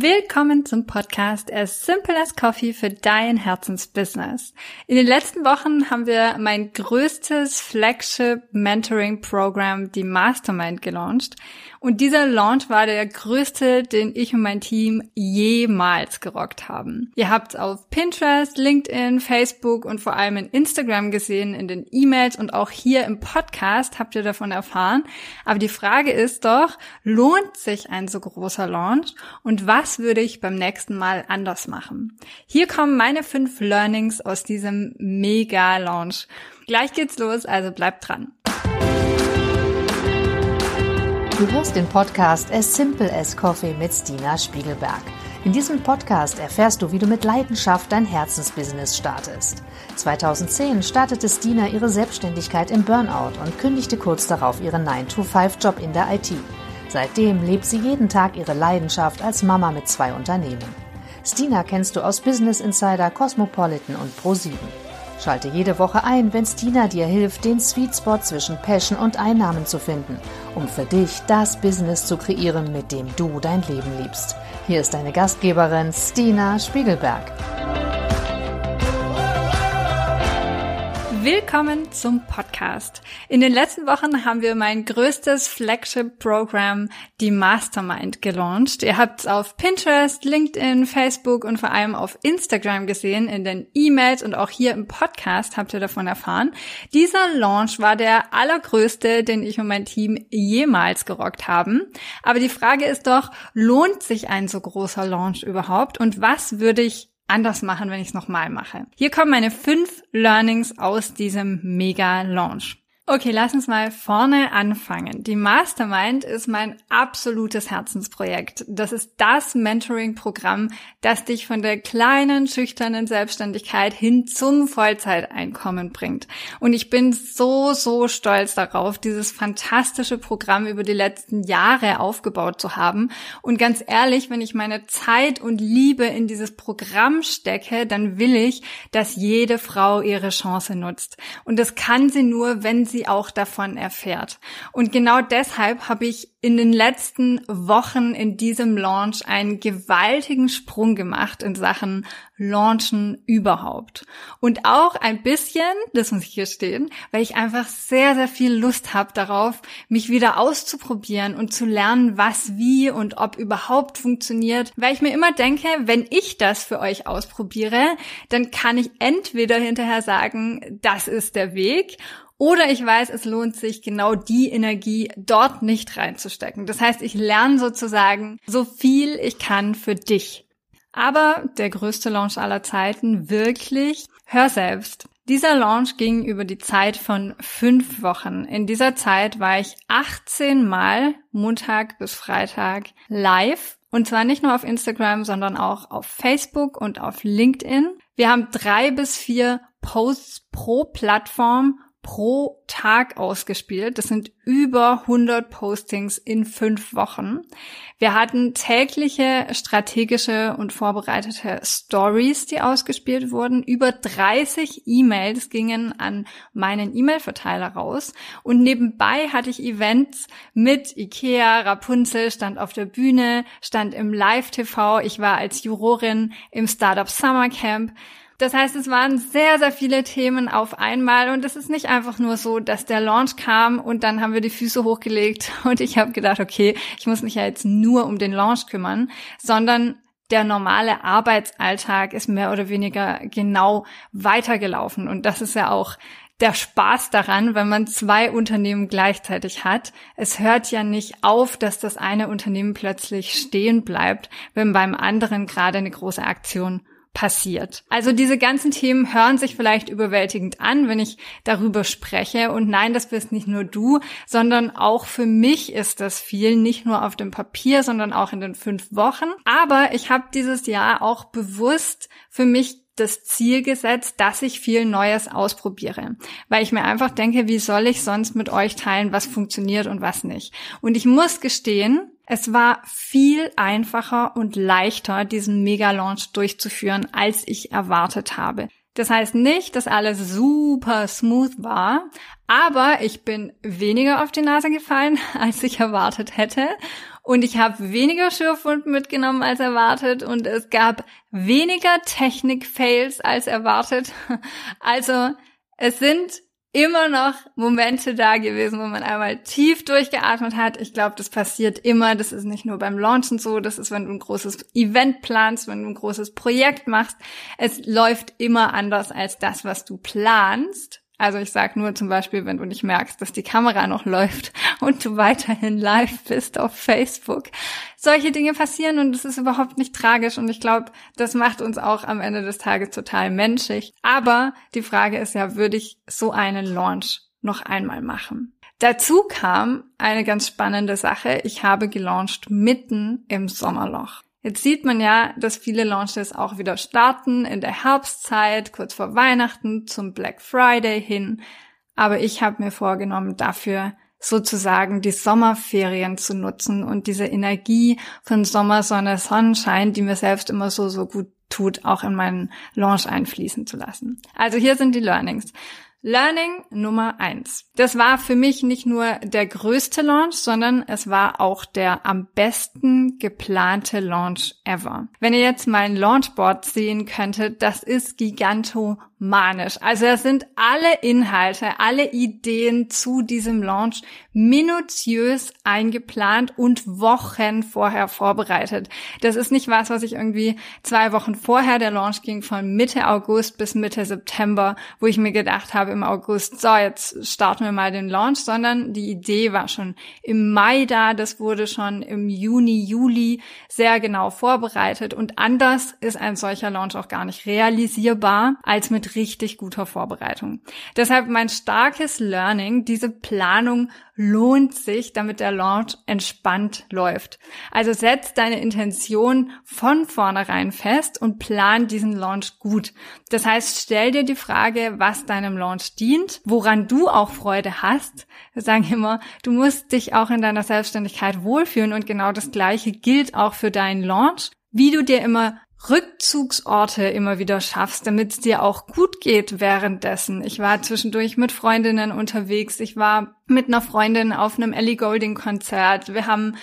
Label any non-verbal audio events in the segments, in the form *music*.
Willkommen zum Podcast As Simple as Coffee für dein Herzensbusiness. In den letzten Wochen haben wir mein größtes Flagship Mentoring Programm, die Mastermind, gelauncht. Und dieser Launch war der größte, den ich und mein Team jemals gerockt haben. Ihr habt auf Pinterest, LinkedIn, Facebook und vor allem in Instagram gesehen, in den E-Mails und auch hier im Podcast habt ihr davon erfahren. Aber die Frage ist doch, lohnt sich ein so großer Launch und was was würde ich beim nächsten Mal anders machen? Hier kommen meine fünf Learnings aus diesem Mega-Launch. Gleich geht's los, also bleibt dran. Du hörst den Podcast As Simple as Coffee mit Stina Spiegelberg. In diesem Podcast erfährst du, wie du mit Leidenschaft dein Herzensbusiness startest. 2010 startete Stina ihre Selbstständigkeit im Burnout und kündigte kurz darauf ihren 9-to-5-Job in der IT. Seitdem lebt sie jeden Tag ihre Leidenschaft als Mama mit zwei Unternehmen. Stina kennst du aus Business Insider, Cosmopolitan und Pro7. Schalte jede Woche ein, wenn Stina dir hilft, den Sweet Spot zwischen Passion und Einnahmen zu finden, um für dich das Business zu kreieren, mit dem du dein Leben liebst. Hier ist deine Gastgeberin Stina Spiegelberg. Willkommen zum Podcast. In den letzten Wochen haben wir mein größtes Flagship-Programm, die Mastermind, gelauncht. Ihr habt es auf Pinterest, LinkedIn, Facebook und vor allem auf Instagram gesehen, in den E-Mails und auch hier im Podcast habt ihr davon erfahren. Dieser Launch war der allergrößte, den ich und mein Team jemals gerockt haben. Aber die Frage ist doch, lohnt sich ein so großer Launch überhaupt und was würde ich anders machen, wenn ich es nochmal mache. Hier kommen meine fünf Learnings aus diesem Mega-Launch. Okay, lass uns mal vorne anfangen. Die Mastermind ist mein absolutes Herzensprojekt. Das ist das Mentoring-Programm, das dich von der kleinen, schüchternen Selbstständigkeit hin zum Vollzeiteinkommen bringt. Und ich bin so, so stolz darauf, dieses fantastische Programm über die letzten Jahre aufgebaut zu haben. Und ganz ehrlich, wenn ich meine Zeit und Liebe in dieses Programm stecke, dann will ich, dass jede Frau ihre Chance nutzt. Und das kann sie nur, wenn sie sie auch davon erfährt. Und genau deshalb habe ich in den letzten Wochen in diesem Launch einen gewaltigen Sprung gemacht in Sachen Launchen überhaupt. Und auch ein bisschen, das muss ich hier stehen, weil ich einfach sehr, sehr viel Lust habe darauf, mich wieder auszuprobieren und zu lernen, was wie und ob überhaupt funktioniert. Weil ich mir immer denke, wenn ich das für euch ausprobiere, dann kann ich entweder hinterher sagen, das ist der Weg oder ich weiß, es lohnt sich, genau die Energie dort nicht reinzustecken. Das heißt, ich lerne sozusagen so viel ich kann für dich. Aber der größte Launch aller Zeiten, wirklich, hör selbst. Dieser Launch ging über die Zeit von fünf Wochen. In dieser Zeit war ich 18 Mal Montag bis Freitag live. Und zwar nicht nur auf Instagram, sondern auch auf Facebook und auf LinkedIn. Wir haben drei bis vier Posts pro Plattform pro Tag ausgespielt. Das sind über 100 Postings in fünf Wochen. Wir hatten tägliche strategische und vorbereitete Stories, die ausgespielt wurden. Über 30 E-Mails gingen an meinen E-Mail-Verteiler raus. Und nebenbei hatte ich Events mit Ikea, Rapunzel stand auf der Bühne, stand im Live-TV. Ich war als Jurorin im Startup Summer Camp. Das heißt, es waren sehr, sehr viele Themen auf einmal und es ist nicht einfach nur so, dass der Launch kam und dann haben wir die Füße hochgelegt *laughs* und ich habe gedacht, okay, ich muss mich ja jetzt nur um den Launch kümmern, sondern der normale Arbeitsalltag ist mehr oder weniger genau weitergelaufen und das ist ja auch der Spaß daran, wenn man zwei Unternehmen gleichzeitig hat. Es hört ja nicht auf, dass das eine Unternehmen plötzlich stehen bleibt, wenn beim anderen gerade eine große Aktion passiert. Also diese ganzen Themen hören sich vielleicht überwältigend an, wenn ich darüber spreche. Und nein, das bist nicht nur du, sondern auch für mich ist das viel, nicht nur auf dem Papier, sondern auch in den fünf Wochen. Aber ich habe dieses Jahr auch bewusst für mich das Ziel gesetzt, dass ich viel Neues ausprobiere, weil ich mir einfach denke, wie soll ich sonst mit euch teilen, was funktioniert und was nicht. Und ich muss gestehen, es war viel einfacher und leichter, diesen Mega-Launch durchzuführen, als ich erwartet habe. Das heißt nicht, dass alles super smooth war, aber ich bin weniger auf die Nase gefallen, *laughs* als ich erwartet hätte. und ich habe weniger Schürfwund mitgenommen als erwartet und es gab weniger Technik-Fails als erwartet. *laughs* Also es sind immer noch Momente da gewesen, wo man einmal tief durchgeatmet hat. Ich glaube, das passiert immer. Das ist nicht nur beim Launchen so. Das ist, wenn du ein großes Event planst, wenn du ein großes Projekt machst. Es läuft immer anders als das, was du planst. Also ich sage nur zum Beispiel, wenn du nicht merkst, dass die Kamera noch läuft *laughs* und du weiterhin live bist auf Facebook. Solche Dinge passieren und es ist überhaupt nicht tragisch und ich glaube, das macht uns auch am Ende des Tages total menschlich. Aber die Frage ist ja, würde ich so einen Launch noch einmal machen? Dazu kam eine ganz spannende Sache. Ich habe gelauncht mitten im Sommerloch. Jetzt sieht man ja, dass viele Launches auch wieder starten in der Herbstzeit, kurz vor Weihnachten, zum Black Friday hin. Aber ich habe mir vorgenommen, dafür sozusagen die Sommerferien zu nutzen und diese Energie von Sommer, Sonne, Sonnenschein, die mir selbst immer so, so gut tut, auch in meinen Launch einfließen zu lassen. Also hier sind die Learnings. Learning Nummer eins. Das war für mich nicht nur der größte Launch, sondern es war auch der am besten geplante Launch ever. Wenn ihr jetzt mein Launchboard sehen könntet, das ist giganto manisch. Also es sind alle Inhalte, alle Ideen zu diesem Launch minutiös eingeplant und Wochen vorher vorbereitet. Das ist nicht was, was ich irgendwie zwei Wochen vorher, der Launch ging von Mitte August bis Mitte September, wo ich mir gedacht habe im August, so jetzt starten wir mal den Launch, sondern die Idee war schon im Mai da, das wurde schon im Juni, Juli sehr genau vorbereitet und anders ist ein solcher Launch auch gar nicht realisierbar als mit richtig guter Vorbereitung. Deshalb mein starkes Learning, diese Planung lohnt sich, damit der Launch entspannt läuft. Also setz deine Intention von vornherein fest und plan diesen Launch gut. Das heißt, stell dir die Frage, was deinem Launch dient, woran du auch Freude hast. Sagen immer, du musst dich auch in deiner Selbstständigkeit wohlfühlen und genau das Gleiche gilt auch für deinen Launch. Wie du dir immer Rückzugsorte immer wieder schaffst, damit es dir auch gut geht währenddessen. Ich war zwischendurch mit Freundinnen unterwegs. Ich war mit einer Freundin auf einem Ellie Golding Konzert. Wir haben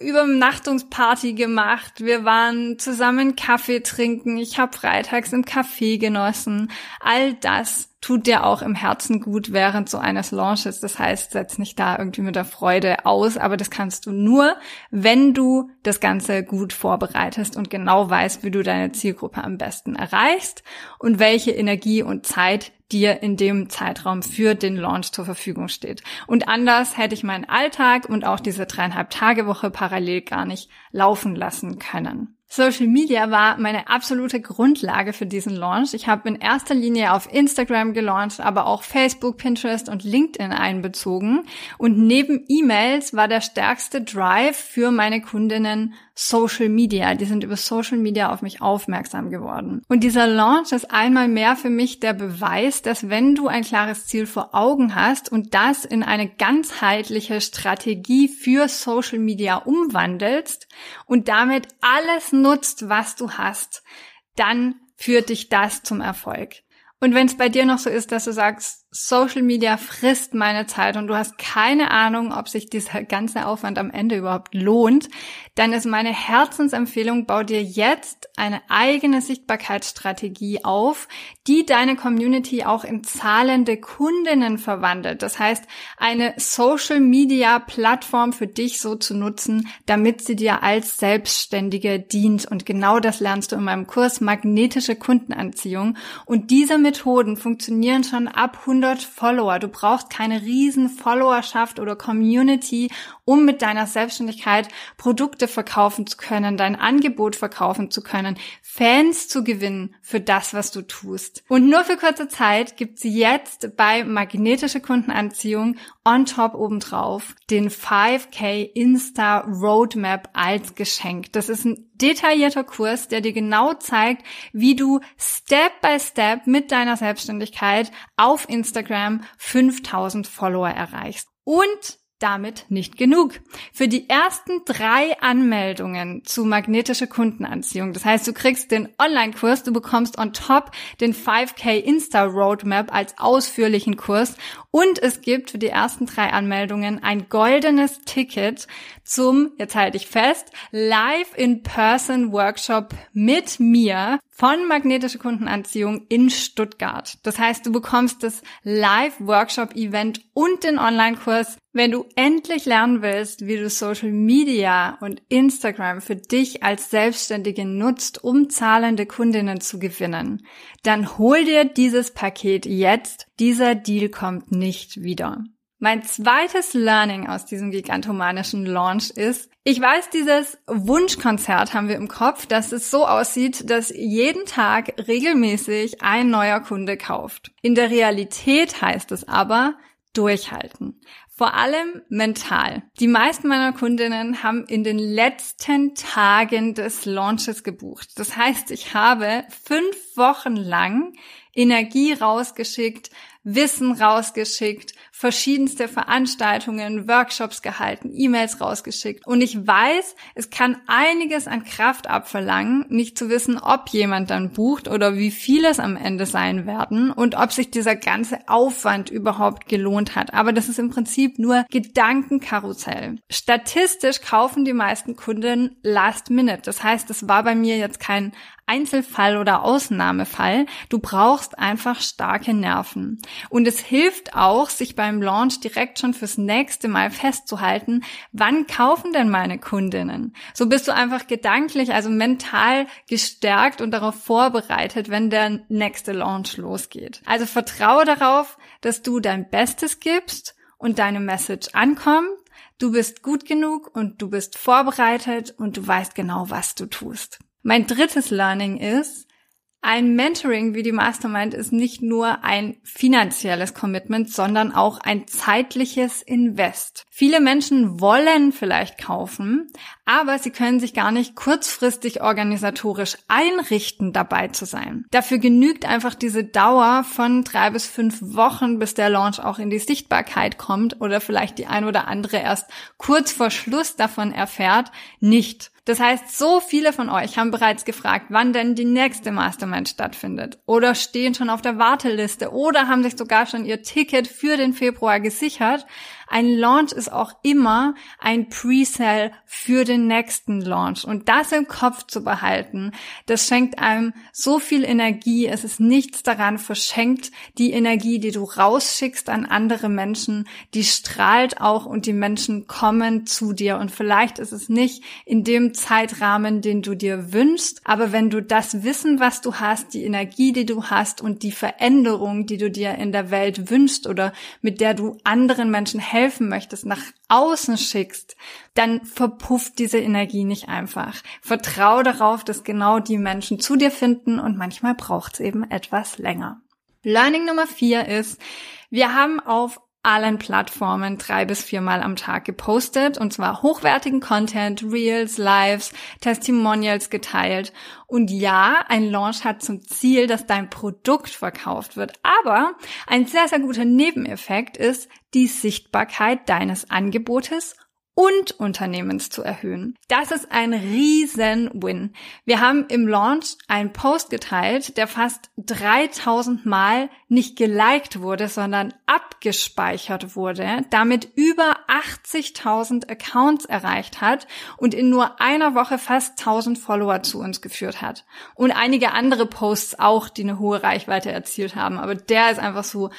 Übernachtungsparty gemacht. Wir waren zusammen Kaffee trinken. Ich habe freitags im Café genossen. All das tut dir auch im Herzen gut während so eines Launches. Das heißt, setz nicht da irgendwie mit der Freude aus, aber das kannst du nur, wenn du das Ganze gut vorbereitest und genau weißt, wie du deine Zielgruppe am besten erreichst und welche Energie und Zeit dir in dem Zeitraum für den Launch zur Verfügung steht. Und anders hätte ich meinen Alltag und auch diese dreieinhalb Tage Woche parallel gar nicht laufen lassen können. Social Media war meine absolute Grundlage für diesen Launch. Ich habe in erster Linie auf Instagram gelauncht, aber auch Facebook, Pinterest und LinkedIn einbezogen. Und neben E-Mails war der stärkste Drive für meine Kundinnen Social Media. Die sind über Social Media auf mich aufmerksam geworden. Und dieser Launch ist einmal mehr für mich der Beweis, dass wenn du ein klares Ziel vor Augen hast und das in eine ganzheitliche Strategie für Social Media umwandelst und damit alles nutzt, was du hast, dann führt dich das zum Erfolg. Und wenn es bei dir noch so ist, dass du sagst, Social Media frisst meine Zeit und du hast keine Ahnung, ob sich dieser ganze Aufwand am Ende überhaupt lohnt, dann ist meine Herzensempfehlung, bau dir jetzt eine eigene Sichtbarkeitsstrategie auf, die deine Community auch in zahlende Kundinnen verwandelt. Das heißt, eine Social Media Plattform für dich so zu nutzen, damit sie dir als Selbstständige dient. Und genau das lernst du in meinem Kurs Magnetische Kundenanziehung. Und diese Methoden funktionieren schon ab 100 100 Follower. Du brauchst keine riesen Followerschaft oder Community, um mit deiner Selbstständigkeit Produkte verkaufen zu können, dein Angebot verkaufen zu können, Fans zu gewinnen für das, was du tust. Und nur für kurze Zeit gibt's jetzt bei magnetische Kundenanziehung on top obendrauf den 5K Insta Roadmap als Geschenk. Das ist ein detaillierter Kurs, der dir genau zeigt, wie du Step by Step mit deiner Selbstständigkeit auf Instagram 5000 Follower erreichst. Und damit nicht genug. Für die ersten drei Anmeldungen zu magnetische Kundenanziehung, das heißt, du kriegst den Online-Kurs, du bekommst on top den 5K Insta Roadmap als ausführlichen Kurs und es gibt für die ersten drei Anmeldungen ein goldenes Ticket zum, jetzt halte ich fest, Live-in-Person Workshop mit mir von magnetische Kundenanziehung in Stuttgart. Das heißt, du bekommst das Live-Workshop-Event und den Online-Kurs, wenn du endlich lernen willst, wie du Social Media und Instagram für dich als Selbstständige nutzt, um zahlende Kundinnen zu gewinnen. Dann hol dir dieses Paket jetzt. Dieser Deal kommt nicht wieder. Mein zweites Learning aus diesem gigantomanischen Launch ist, ich weiß, dieses Wunschkonzert haben wir im Kopf, dass es so aussieht, dass jeden Tag regelmäßig ein neuer Kunde kauft. In der Realität heißt es aber, durchhalten. Vor allem mental. Die meisten meiner Kundinnen haben in den letzten Tagen des Launches gebucht. Das heißt, ich habe fünf Wochen lang Energie rausgeschickt, Wissen rausgeschickt, verschiedenste Veranstaltungen, Workshops gehalten, E-Mails rausgeschickt. Und ich weiß, es kann einiges an Kraft abverlangen, nicht zu wissen, ob jemand dann bucht oder wie viele es am Ende sein werden und ob sich dieser ganze Aufwand überhaupt gelohnt hat. Aber das ist im Prinzip nur Gedankenkarussell. Statistisch kaufen die meisten Kunden Last Minute. Das heißt, es war bei mir jetzt kein Einzelfall oder Ausnahmefall. Du brauchst einfach starke Nerven. Und es hilft auch, sich beim Launch direkt schon fürs nächste Mal festzuhalten, wann kaufen denn meine Kundinnen? So bist du einfach gedanklich, also mental gestärkt und darauf vorbereitet, wenn der nächste Launch losgeht. Also vertraue darauf, dass du dein Bestes gibst und deine Message ankommt. Du bist gut genug und du bist vorbereitet und du weißt genau, was du tust. Mein drittes Learning ist, ein Mentoring wie die Mastermind ist nicht nur ein finanzielles Commitment, sondern auch ein zeitliches Invest. Viele Menschen wollen vielleicht kaufen, aber sie können sich gar nicht kurzfristig organisatorisch einrichten, dabei zu sein. Dafür genügt einfach diese Dauer von drei bis fünf Wochen, bis der Launch auch in die Sichtbarkeit kommt oder vielleicht die ein oder andere erst kurz vor Schluss davon erfährt, nicht. Das heißt, so viele von euch haben bereits gefragt, wann denn die nächste Mastermind stattfindet oder stehen schon auf der Warteliste oder haben sich sogar schon ihr Ticket für den Februar gesichert. Ein Launch ist auch immer ein Pre-Sale für den nächsten Launch. Und das im Kopf zu behalten, das schenkt einem so viel Energie. Es ist nichts daran verschenkt. Die Energie, die du rausschickst an andere Menschen, die strahlt auch und die Menschen kommen zu dir. Und vielleicht ist es nicht in dem Zeitrahmen, den du dir wünschst, aber wenn du das Wissen, was du hast, die Energie, die du hast und die Veränderung, die du dir in der Welt wünschst oder mit der du anderen Menschen helfen möchtest, nach außen schickst, dann verpufft diese Energie nicht einfach. Vertrau darauf, dass genau die Menschen zu dir finden und manchmal braucht es eben etwas länger. Learning Nummer vier ist, wir haben auf allen Plattformen drei bis viermal am Tag gepostet und zwar hochwertigen Content, Reels, Lives, Testimonials geteilt. Und ja, ein Launch hat zum Ziel, dass dein Produkt verkauft wird. Aber ein sehr, sehr guter Nebeneffekt ist die Sichtbarkeit deines Angebotes und Unternehmens zu erhöhen. Das ist ein riesen Win. Wir haben im Launch einen Post geteilt, der fast 3000 Mal nicht geliked wurde, sondern abgespeichert wurde, damit über 80.000 Accounts erreicht hat und in nur einer Woche fast 1000 Follower zu uns geführt hat. Und einige andere Posts auch, die eine hohe Reichweite erzielt haben. Aber der ist einfach so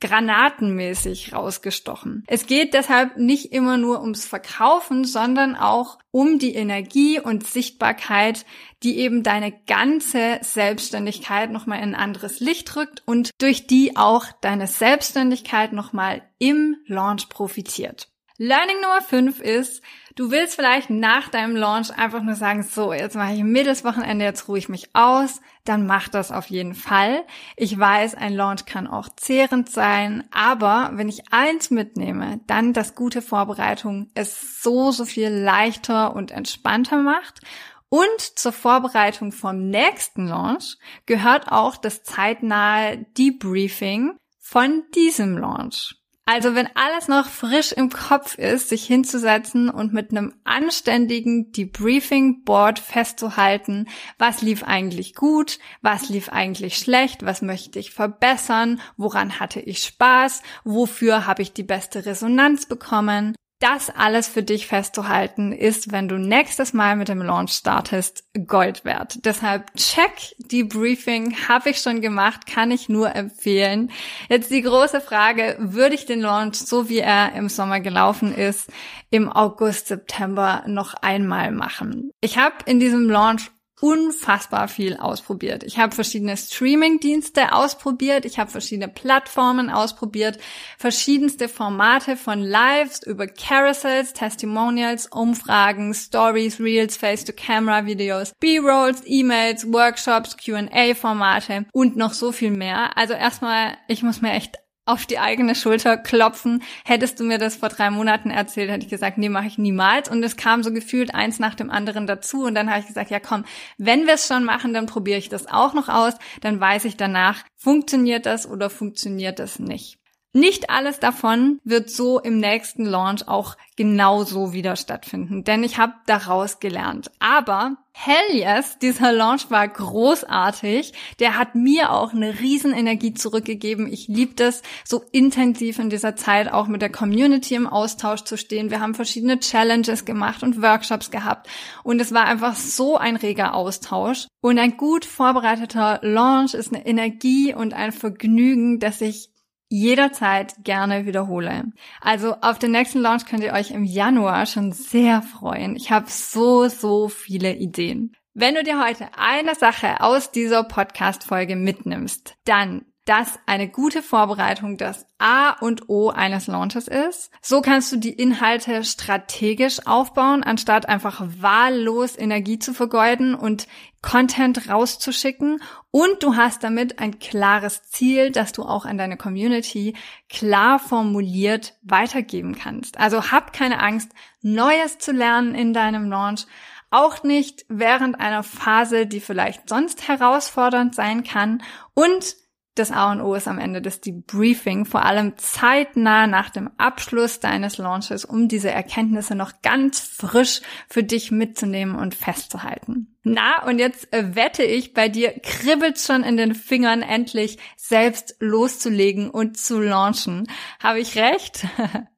granatenmäßig rausgestochen. Es geht deshalb nicht immer nur ums Verkaufen, sondern auch um die Energie und Sichtbarkeit, die eben deine ganze Selbstständigkeit nochmal in ein anderes Licht rückt und durch die auch deine Selbstständigkeit nochmal im Launch profitiert. Learning Nummer 5 ist, du willst vielleicht nach deinem Launch einfach nur sagen, so, jetzt mache ich ein Mädelswochenende, jetzt ruhe ich mich aus, dann mach das auf jeden Fall. Ich weiß, ein Launch kann auch zehrend sein, aber wenn ich eins mitnehme, dann, dass gute Vorbereitung es so, so viel leichter und entspannter macht. Und zur Vorbereitung vom nächsten Launch gehört auch das zeitnahe Debriefing von diesem Launch. Also wenn alles noch frisch im Kopf ist, sich hinzusetzen und mit einem anständigen Debriefing Board festzuhalten, was lief eigentlich gut, was lief eigentlich schlecht, was möchte ich verbessern, woran hatte ich Spaß, wofür habe ich die beste Resonanz bekommen, das alles für dich festzuhalten, ist, wenn du nächstes Mal mit dem Launch startest, Gold wert. Deshalb check die Briefing, habe ich schon gemacht, kann ich nur empfehlen. Jetzt die große Frage, würde ich den Launch, so wie er im Sommer gelaufen ist, im August, September noch einmal machen? Ich habe in diesem Launch unfassbar viel ausprobiert. Ich habe verschiedene Streaming-Dienste ausprobiert, ich habe verschiedene Plattformen ausprobiert, verschiedenste Formate von Lives über Carousels, Testimonials, Umfragen, Stories, Reels, Face-to-Camera-Videos, B-Rolls, E-Mails, Workshops, Q&A-Formate und noch so viel mehr. Also erstmal, ich muss mir echt auf die eigene Schulter klopfen. Hättest du mir das vor drei Monaten erzählt, hätte ich gesagt, nee, mache ich niemals. Und es kam so gefühlt eins nach dem anderen dazu. Und dann habe ich gesagt, ja komm, wenn wir es schon machen, dann probiere ich das auch noch aus. Dann weiß ich danach, funktioniert das oder funktioniert das nicht. Nicht alles davon wird so im nächsten Launch auch genauso wieder stattfinden, denn ich habe daraus gelernt. Aber hell yes, dieser Launch war großartig. Der hat mir auch eine riesen Energie zurückgegeben. Ich liebe das, so intensiv in dieser Zeit auch mit der Community im Austausch zu stehen. Wir haben verschiedene Challenges gemacht und Workshops gehabt und es war einfach so ein reger Austausch. Und ein gut vorbereiteter Launch ist eine Energie und ein Vergnügen, das ich jederzeit gerne wiederhole. Also auf den nächsten Launch könnt ihr euch im Januar schon sehr freuen. Ich habe so, so viele Ideen. Wenn du dir heute eine Sache aus dieser Podcast-Folge mitnimmst, dann dass eine gute Vorbereitung das A und O eines Launches ist. So kannst du die Inhalte strategisch aufbauen, anstatt einfach wahllos Energie zu vergeuden und Content rauszuschicken. Und du hast damit ein klares Ziel, das du auch an deine Community klar formuliert weitergeben kannst. Also hab keine Angst, Neues zu lernen in deinem Launch. Auch nicht während einer Phase, die vielleicht sonst herausfordernd sein kann. Und das A und O ist am Ende das Debriefing, vor allem zeitnah nach dem Abschluss deines Launches, um diese Erkenntnisse noch ganz frisch für dich mitzunehmen und festzuhalten. Na, und jetzt äh, wette ich, bei dir kribbelt schon in den Fingern endlich selbst loszulegen und zu launchen. Habe ich recht? *laughs*